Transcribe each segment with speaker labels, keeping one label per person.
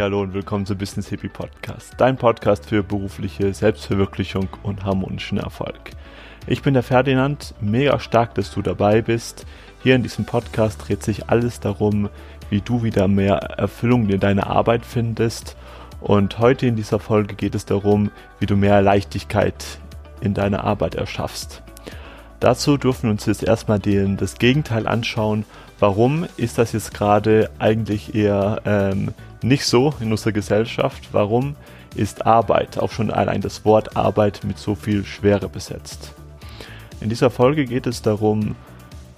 Speaker 1: Hallo und willkommen zum Business Hippie Podcast, dein Podcast für berufliche Selbstverwirklichung und harmonischen Erfolg. Ich bin der Ferdinand, mega stark, dass du dabei bist. Hier in diesem Podcast dreht sich alles darum, wie du wieder mehr Erfüllung in deiner Arbeit findest. Und heute in dieser Folge geht es darum, wie du mehr Leichtigkeit in deiner Arbeit erschaffst. Dazu dürfen wir uns jetzt erstmal den, das Gegenteil anschauen. Warum ist das jetzt gerade eigentlich eher ähm, nicht so in unserer Gesellschaft. Warum ist Arbeit, auch schon allein das Wort Arbeit, mit so viel Schwere besetzt? In dieser Folge geht es darum,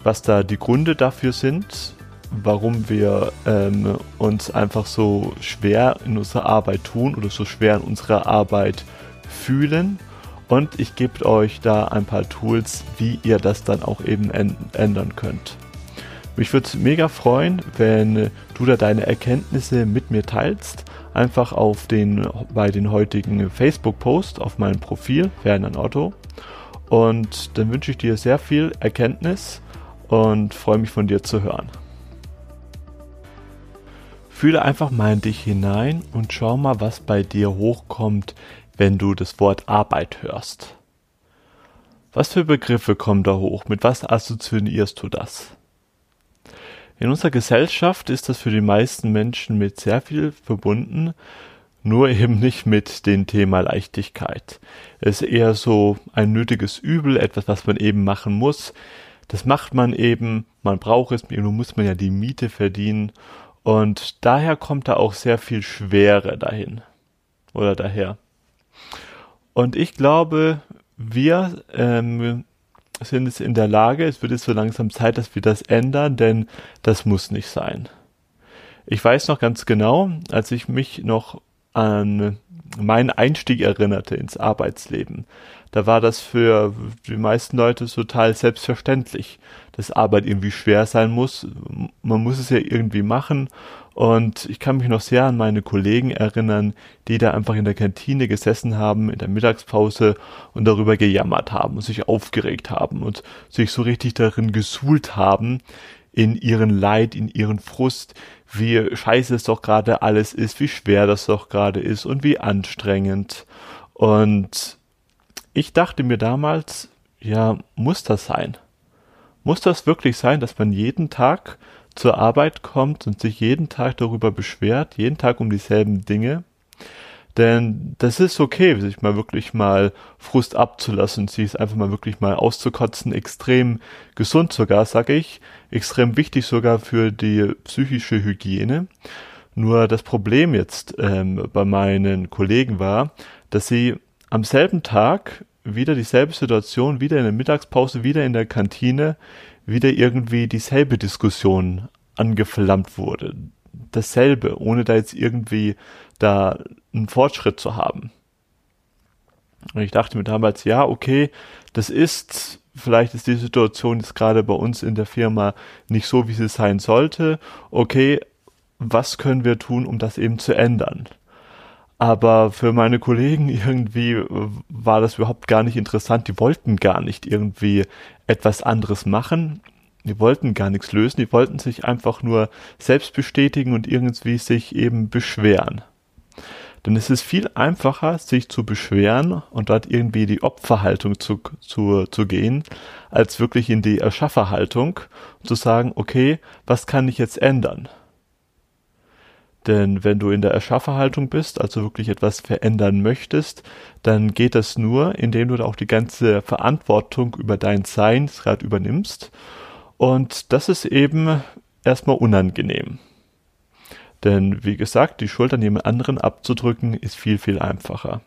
Speaker 1: was da die Gründe dafür sind, warum wir ähm, uns einfach so schwer in unserer Arbeit tun oder so schwer in unserer Arbeit fühlen. Und ich gebe euch da ein paar Tools, wie ihr das dann auch eben ändern könnt. Mich würde es mega freuen, wenn du da deine Erkenntnisse mit mir teilst. Einfach auf den, bei den heutigen Facebook-Post auf meinem Profil, Ferdinand Otto. Und dann wünsche ich dir sehr viel Erkenntnis und freue mich von dir zu hören. Fühle einfach mal in dich hinein und schau mal, was bei dir hochkommt, wenn du das Wort Arbeit hörst. Was für Begriffe kommen da hoch? Mit was assoziierst du das? In unserer Gesellschaft ist das für die meisten Menschen mit sehr viel verbunden, nur eben nicht mit dem Thema Leichtigkeit. Es ist eher so ein nötiges Übel, etwas, was man eben machen muss. Das macht man eben, man braucht es, nun muss man ja die Miete verdienen und daher kommt da auch sehr viel Schwere dahin oder daher. Und ich glaube, wir ähm, sind es in der Lage, es wird jetzt so langsam Zeit, dass wir das ändern, denn das muss nicht sein. Ich weiß noch ganz genau, als ich mich noch an meinen Einstieg erinnerte ins Arbeitsleben. Da war das für die meisten Leute total selbstverständlich, dass Arbeit irgendwie schwer sein muss. Man muss es ja irgendwie machen und ich kann mich noch sehr an meine Kollegen erinnern, die da einfach in der Kantine gesessen haben, in der Mittagspause und darüber gejammert haben und sich aufgeregt haben und sich so richtig darin gesuhlt haben, in ihren Leid, in ihren Frust, wie scheiße es doch gerade alles ist, wie schwer das doch gerade ist und wie anstrengend. Und ich dachte mir damals, ja, muss das sein? Muss das wirklich sein, dass man jeden Tag zur Arbeit kommt und sich jeden Tag darüber beschwert, jeden Tag um dieselben Dinge. Denn das ist okay, sich mal wirklich mal Frust abzulassen, sich einfach mal wirklich mal auszukotzen, extrem gesund sogar, sage ich, extrem wichtig sogar für die psychische Hygiene. Nur das Problem jetzt ähm, bei meinen Kollegen war, dass sie am selben Tag wieder dieselbe Situation, wieder in der Mittagspause, wieder in der Kantine, wieder irgendwie dieselbe Diskussion angeflammt wurde. Dasselbe, ohne da jetzt irgendwie da einen Fortschritt zu haben. Und ich dachte mir damals, ja, okay, das ist, vielleicht ist die Situation jetzt gerade bei uns in der Firma nicht so, wie sie sein sollte. Okay, was können wir tun, um das eben zu ändern? Aber für meine Kollegen irgendwie war das überhaupt gar nicht interessant. Die wollten gar nicht irgendwie etwas anderes machen. Die wollten gar nichts lösen. Die wollten sich einfach nur selbst bestätigen und irgendwie sich eben beschweren. Denn es ist viel einfacher, sich zu beschweren und dort irgendwie die Opferhaltung zu, zu, zu gehen, als wirklich in die Erschafferhaltung zu sagen, okay, was kann ich jetzt ändern? Denn wenn du in der Erschafferhaltung bist, also wirklich etwas verändern möchtest, dann geht das nur, indem du auch die ganze Verantwortung über dein Sein gerade übernimmst. Und das ist eben erstmal unangenehm. Denn wie gesagt, die Schulter neben anderen abzudrücken ist viel, viel einfacher.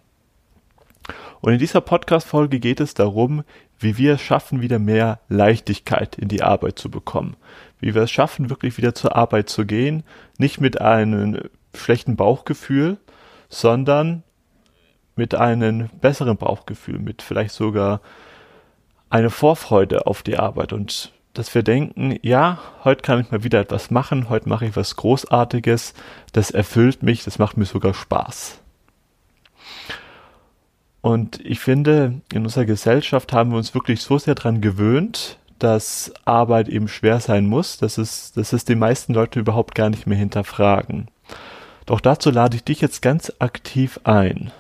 Speaker 1: Und in dieser Podcast-Folge geht es darum, wie wir es schaffen, wieder mehr Leichtigkeit in die Arbeit zu bekommen. Wie wir es schaffen, wirklich wieder zur Arbeit zu gehen, nicht mit einem schlechten Bauchgefühl, sondern mit einem besseren Bauchgefühl, mit vielleicht sogar eine Vorfreude auf die Arbeit und dass wir denken, ja, heute kann ich mal wieder etwas machen, heute mache ich was Großartiges, das erfüllt mich, das macht mir sogar Spaß. Und ich finde, in unserer Gesellschaft haben wir uns wirklich so sehr daran gewöhnt, dass Arbeit eben schwer sein muss, dass es, dass es die meisten Leute überhaupt gar nicht mehr hinterfragen. Doch dazu lade ich dich jetzt ganz aktiv ein.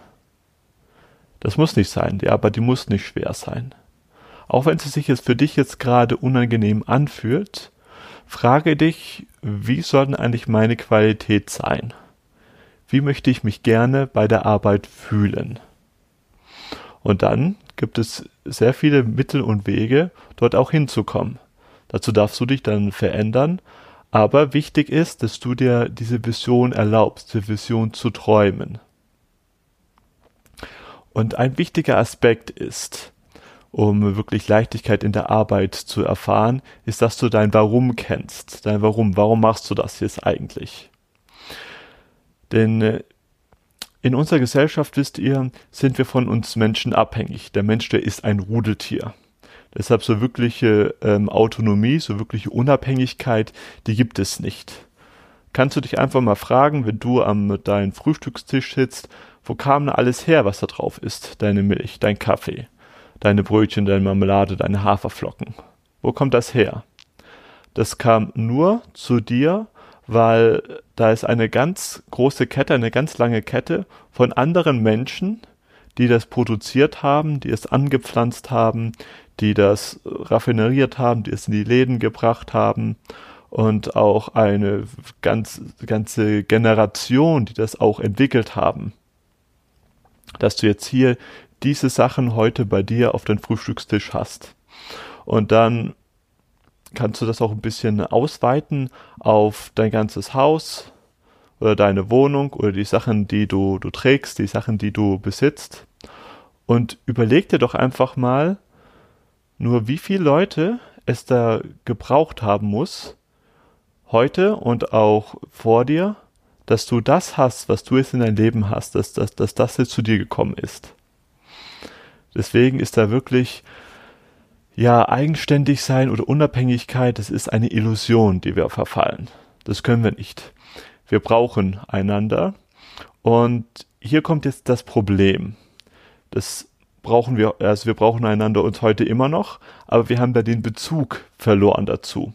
Speaker 1: Das muss nicht sein, die Arbeit, die muss nicht schwer sein. Auch wenn sie sich jetzt für dich jetzt gerade unangenehm anfühlt, frage dich, wie soll denn eigentlich meine Qualität sein? Wie möchte ich mich gerne bei der Arbeit fühlen? Und dann gibt es sehr viele Mittel und Wege, dort auch hinzukommen. Dazu darfst du dich dann verändern, aber wichtig ist, dass du dir diese Vision erlaubst, diese Vision zu träumen. Und ein wichtiger Aspekt ist, um wirklich Leichtigkeit in der Arbeit zu erfahren, ist, dass du dein Warum kennst. Dein Warum. Warum machst du das jetzt eigentlich? Denn äh, in unserer Gesellschaft, wisst ihr, sind wir von uns Menschen abhängig. Der Mensch, der ist ein Rudeltier. Deshalb so wirkliche ähm, Autonomie, so wirkliche Unabhängigkeit, die gibt es nicht. Kannst du dich einfach mal fragen, wenn du am deinem Frühstückstisch sitzt, wo kam denn alles her, was da drauf ist? Deine Milch, dein Kaffee, deine Brötchen, deine Marmelade, deine Haferflocken. Wo kommt das her? Das kam nur zu dir, weil da ist eine ganz große Kette, eine ganz lange Kette von anderen Menschen, die das produziert haben, die es angepflanzt haben, die das raffineriert haben, die es in die Läden gebracht haben und auch eine ganz, ganze Generation, die das auch entwickelt haben. Dass du jetzt hier diese Sachen heute bei dir auf deinem Frühstückstisch hast. Und dann kannst du das auch ein bisschen ausweiten auf dein ganzes Haus oder deine Wohnung oder die Sachen, die du, du trägst, die Sachen, die du besitzt. Und überleg dir doch einfach mal, nur wie viele Leute es da gebraucht haben muss, heute und auch vor dir, dass du das hast, was du jetzt in dein Leben hast, dass, dass, dass das jetzt zu dir gekommen ist. Deswegen ist da wirklich, ja, eigenständig sein oder Unabhängigkeit, das ist eine Illusion, die wir verfallen. Das können wir nicht. Wir brauchen einander. Und hier kommt jetzt das Problem. Das brauchen wir, also wir brauchen einander uns heute immer noch, aber wir haben da den Bezug verloren dazu.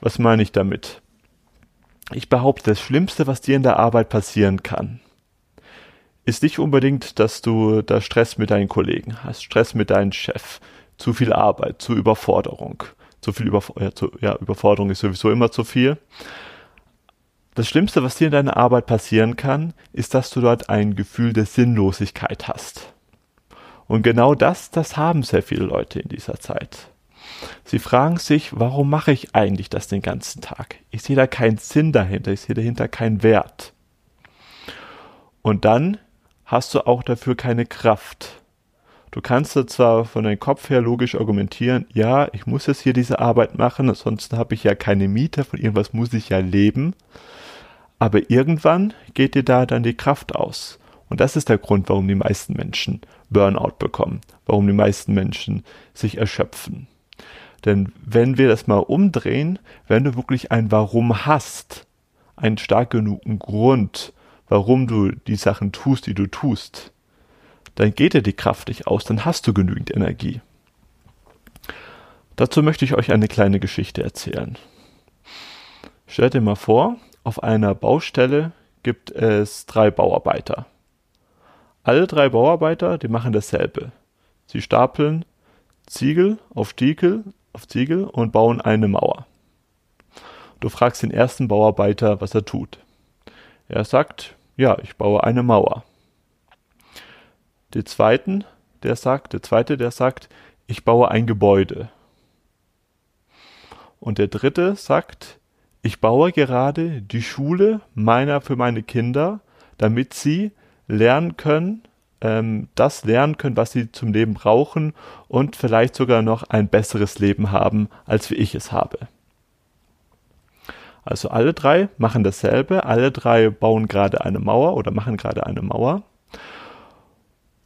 Speaker 1: Was meine ich damit? Ich behaupte, das Schlimmste, was dir in der Arbeit passieren kann, ist nicht unbedingt, dass du da Stress mit deinen Kollegen hast, Stress mit deinem Chef, zu viel Arbeit, zu Überforderung. Zu viel Überf ja, zu, ja, Überforderung ist sowieso immer zu viel. Das Schlimmste, was dir in deiner Arbeit passieren kann, ist, dass du dort ein Gefühl der Sinnlosigkeit hast. Und genau das, das haben sehr viele Leute in dieser Zeit. Sie fragen sich, warum mache ich eigentlich das den ganzen Tag? Ich sehe da keinen Sinn dahinter, ich sehe dahinter keinen Wert. Und dann hast du auch dafür keine Kraft. Du kannst zwar von deinem Kopf her logisch argumentieren, ja, ich muss jetzt hier diese Arbeit machen, ansonsten habe ich ja keine Miete, von irgendwas muss ich ja leben. Aber irgendwann geht dir da dann die Kraft aus. Und das ist der Grund, warum die meisten Menschen Burnout bekommen, warum die meisten Menschen sich erschöpfen. Denn wenn wir das mal umdrehen, wenn du wirklich ein Warum hast, einen stark genugen Grund, warum du die Sachen tust, die du tust, dann geht dir die Kraft nicht aus, dann hast du genügend Energie. Dazu möchte ich euch eine kleine Geschichte erzählen. Stellt dir mal vor, auf einer Baustelle gibt es drei Bauarbeiter. Alle drei Bauarbeiter, die machen dasselbe. Sie stapeln Ziegel auf Stiegel auf Ziegel und bauen eine Mauer. Du fragst den ersten Bauarbeiter, was er tut. Er sagt, ja, ich baue eine Mauer. Der zweiten, der sagt, der zweite, der sagt, ich baue ein Gebäude. Und der dritte sagt, ich baue gerade die Schule meiner für meine Kinder, damit sie lernen können, ähm, das lernen können, was sie zum Leben brauchen und vielleicht sogar noch ein besseres Leben haben, als wie ich es habe. Also alle drei machen dasselbe, alle drei bauen gerade eine Mauer oder machen gerade eine Mauer.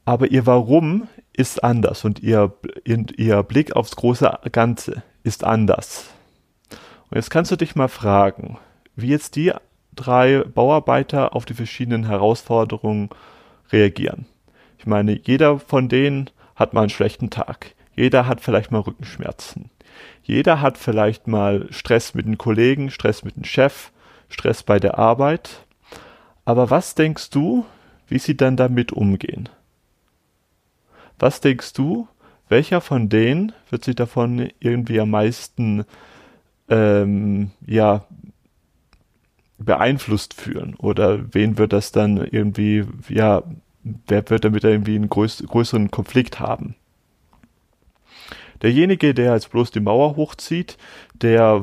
Speaker 1: Aber ihr Warum ist anders und ihr, ihr Blick aufs große Ganze ist anders. Und jetzt kannst du dich mal fragen, wie jetzt die drei Bauarbeiter auf die verschiedenen Herausforderungen reagieren. Ich meine, jeder von denen hat mal einen schlechten Tag. Jeder hat vielleicht mal Rückenschmerzen. Jeder hat vielleicht mal Stress mit den Kollegen, Stress mit dem Chef, Stress bei der Arbeit. Aber was denkst du, wie sie dann damit umgehen? Was denkst du, welcher von denen wird sich davon irgendwie am meisten ähm, ja beeinflusst fühlen oder wen wird das dann irgendwie ja wer wird damit irgendwie einen größ größeren Konflikt haben? Derjenige, der jetzt bloß die Mauer hochzieht, der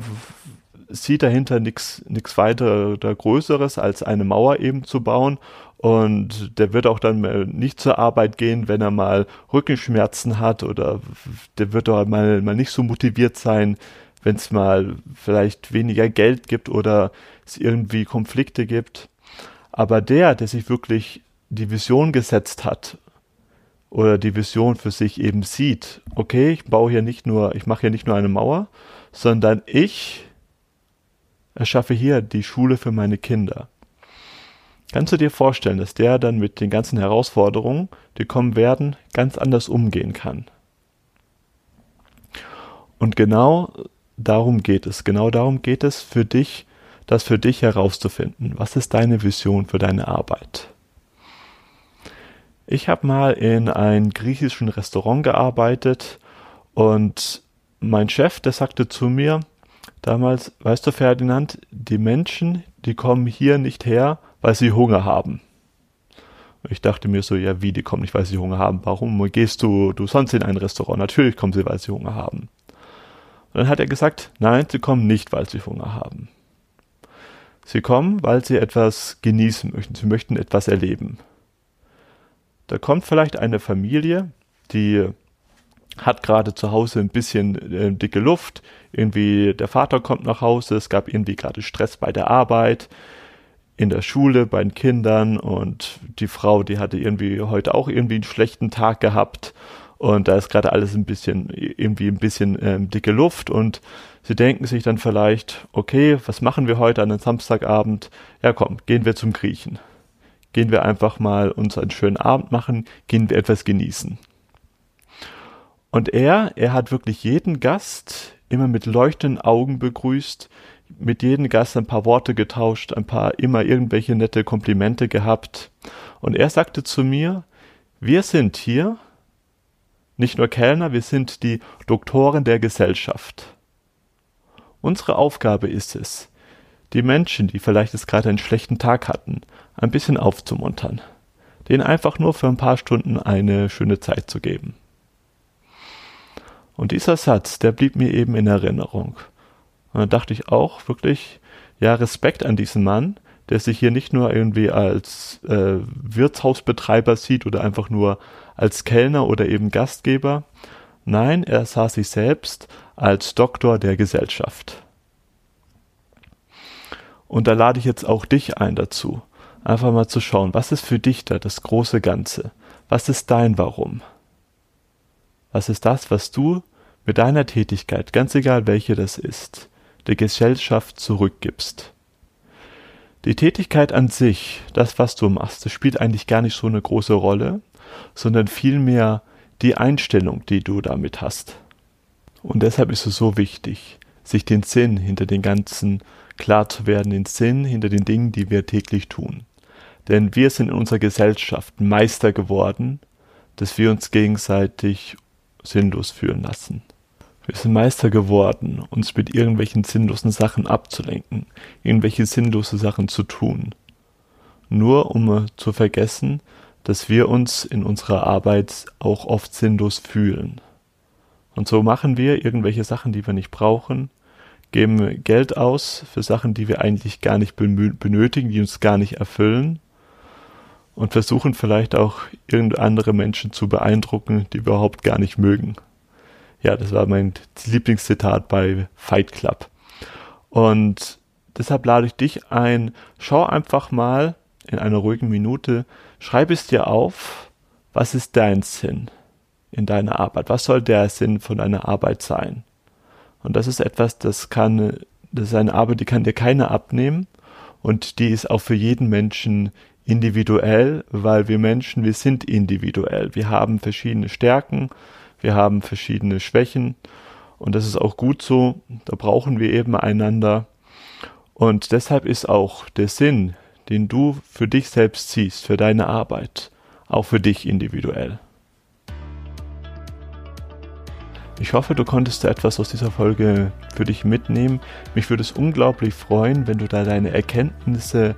Speaker 1: sieht dahinter nichts weiter oder Größeres als eine Mauer eben zu bauen und der wird auch dann nicht zur Arbeit gehen, wenn er mal Rückenschmerzen hat oder der wird auch mal, mal nicht so motiviert sein, wenn es mal vielleicht weniger Geld gibt oder es irgendwie Konflikte gibt. Aber der, der sich wirklich die Vision gesetzt hat oder die Vision für sich eben sieht, okay, ich baue hier nicht nur, ich mache hier nicht nur eine Mauer, sondern ich erschaffe hier die Schule für meine Kinder. Kannst du dir vorstellen, dass der dann mit den ganzen Herausforderungen, die kommen werden, ganz anders umgehen kann? Und genau darum geht es. Genau darum geht es für dich, das für dich herauszufinden. Was ist deine Vision für deine Arbeit? Ich habe mal in einem griechischen Restaurant gearbeitet und mein Chef, der sagte zu mir damals, weißt du Ferdinand, die Menschen, die kommen hier nicht her, weil sie Hunger haben. Ich dachte mir so, ja, wie, die kommen nicht, weil sie Hunger haben. Warum gehst du, du sonst in ein Restaurant? Natürlich kommen sie, weil sie Hunger haben. Und dann hat er gesagt, nein, sie kommen nicht, weil sie Hunger haben. Sie kommen, weil sie etwas genießen möchten. Sie möchten etwas erleben. Da kommt vielleicht eine Familie, die hat gerade zu Hause ein bisschen äh, dicke Luft. Irgendwie der Vater kommt nach Hause, es gab irgendwie gerade Stress bei der Arbeit in der Schule bei den Kindern und die Frau, die hatte irgendwie heute auch irgendwie einen schlechten Tag gehabt und da ist gerade alles ein bisschen irgendwie ein bisschen ähm, dicke Luft und sie denken sich dann vielleicht, okay, was machen wir heute an einem Samstagabend? Ja, komm, gehen wir zum Griechen. Gehen wir einfach mal uns einen schönen Abend machen, gehen wir etwas genießen. Und er, er hat wirklich jeden Gast immer mit leuchtenden Augen begrüßt, mit jedem Gast ein paar Worte getauscht, ein paar immer irgendwelche nette Komplimente gehabt. Und er sagte zu mir, wir sind hier nicht nur Kellner, wir sind die Doktoren der Gesellschaft. Unsere Aufgabe ist es, die Menschen, die vielleicht jetzt gerade einen schlechten Tag hatten, ein bisschen aufzumuntern, denen einfach nur für ein paar Stunden eine schöne Zeit zu geben. Und dieser Satz, der blieb mir eben in Erinnerung. Und dann dachte ich auch wirklich, ja, Respekt an diesen Mann, der sich hier nicht nur irgendwie als äh, Wirtshausbetreiber sieht oder einfach nur als Kellner oder eben Gastgeber. Nein, er sah sich selbst als Doktor der Gesellschaft. Und da lade ich jetzt auch dich ein dazu, einfach mal zu schauen, was ist für dich da das große Ganze? Was ist dein Warum? Was ist das, was du mit deiner Tätigkeit, ganz egal welche das ist, der Gesellschaft zurückgibst. Die Tätigkeit an sich, das, was du machst, das spielt eigentlich gar nicht so eine große Rolle, sondern vielmehr die Einstellung, die du damit hast. Und deshalb ist es so wichtig, sich den Sinn hinter den ganzen klar zu werden, den Sinn hinter den Dingen, die wir täglich tun. Denn wir sind in unserer Gesellschaft Meister geworden, dass wir uns gegenseitig sinnlos fühlen lassen. Wir sind Meister geworden, uns mit irgendwelchen sinnlosen Sachen abzulenken, irgendwelche sinnlose Sachen zu tun. Nur um zu vergessen, dass wir uns in unserer Arbeit auch oft sinnlos fühlen. Und so machen wir irgendwelche Sachen, die wir nicht brauchen, geben Geld aus für Sachen, die wir eigentlich gar nicht benötigen, die uns gar nicht erfüllen und versuchen vielleicht auch irgendeine andere Menschen zu beeindrucken, die wir überhaupt gar nicht mögen. Ja, das war mein Lieblingszitat bei Fight Club. Und deshalb lade ich dich ein, schau einfach mal in einer ruhigen Minute, schreib es dir auf, was ist dein Sinn in deiner Arbeit? Was soll der Sinn von deiner Arbeit sein? Und das ist etwas, das kann, das ist eine Arbeit, die kann dir keiner abnehmen und die ist auch für jeden Menschen individuell, weil wir Menschen, wir sind individuell. Wir haben verschiedene Stärken, wir haben verschiedene Schwächen und das ist auch gut so. Da brauchen wir eben einander. Und deshalb ist auch der Sinn, den du für dich selbst siehst, für deine Arbeit, auch für dich individuell. Ich hoffe, du konntest etwas aus dieser Folge für dich mitnehmen. Mich würde es unglaublich freuen, wenn du da deine Erkenntnisse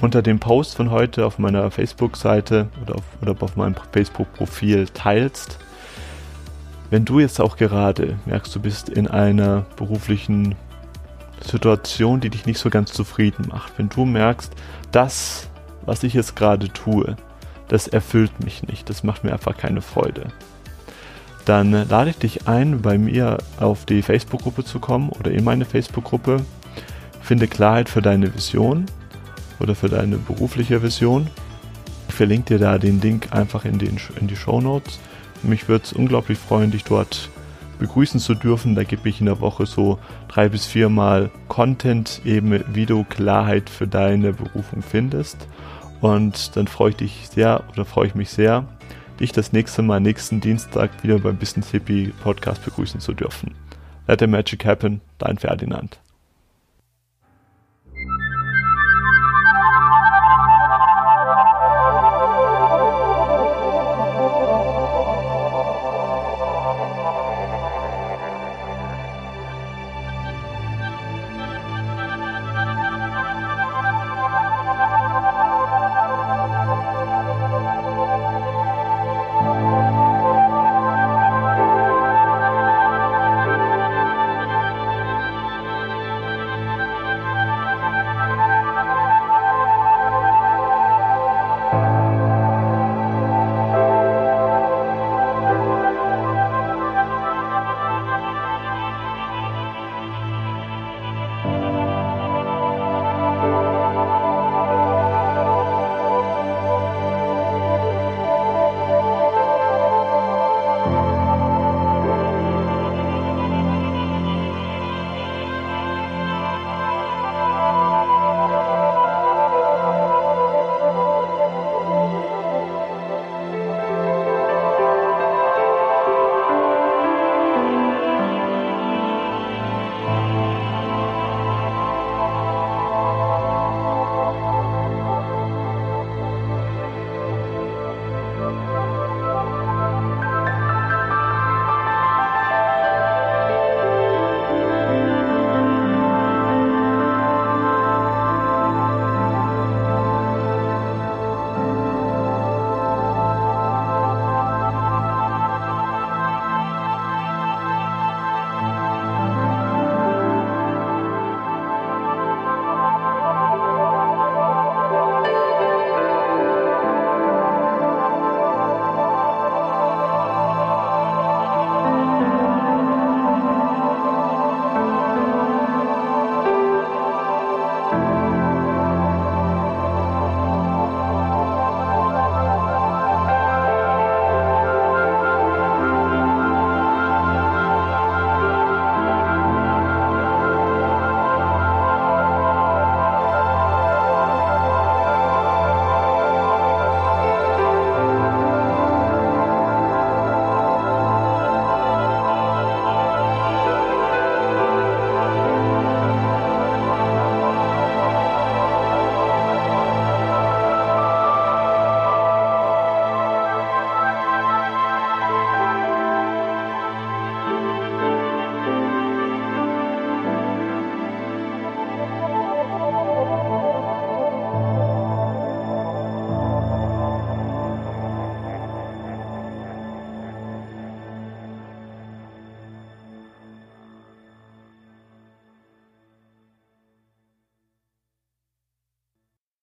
Speaker 1: unter dem Post von heute auf meiner Facebook-Seite oder auf, oder auf meinem Facebook-Profil teilst. Wenn du jetzt auch gerade merkst, du bist in einer beruflichen Situation, die dich nicht so ganz zufrieden macht, wenn du merkst, das, was ich jetzt gerade tue, das erfüllt mich nicht, das macht mir einfach keine Freude, dann lade ich dich ein, bei mir auf die Facebook-Gruppe zu kommen oder in meine Facebook-Gruppe. Finde Klarheit für deine Vision oder für deine berufliche Vision. Ich verlinke dir da den Link einfach in, den, in die Show Notes. Mich würde es unglaublich freuen, dich dort begrüßen zu dürfen. Da gebe ich in der Woche so drei bis viermal Content, eben wie du Klarheit für deine Berufung findest. Und dann freue ich dich sehr oder freue ich mich sehr, dich das nächste Mal nächsten Dienstag wieder beim Business Hippie Podcast begrüßen zu dürfen. Let the magic happen, dein Ferdinand.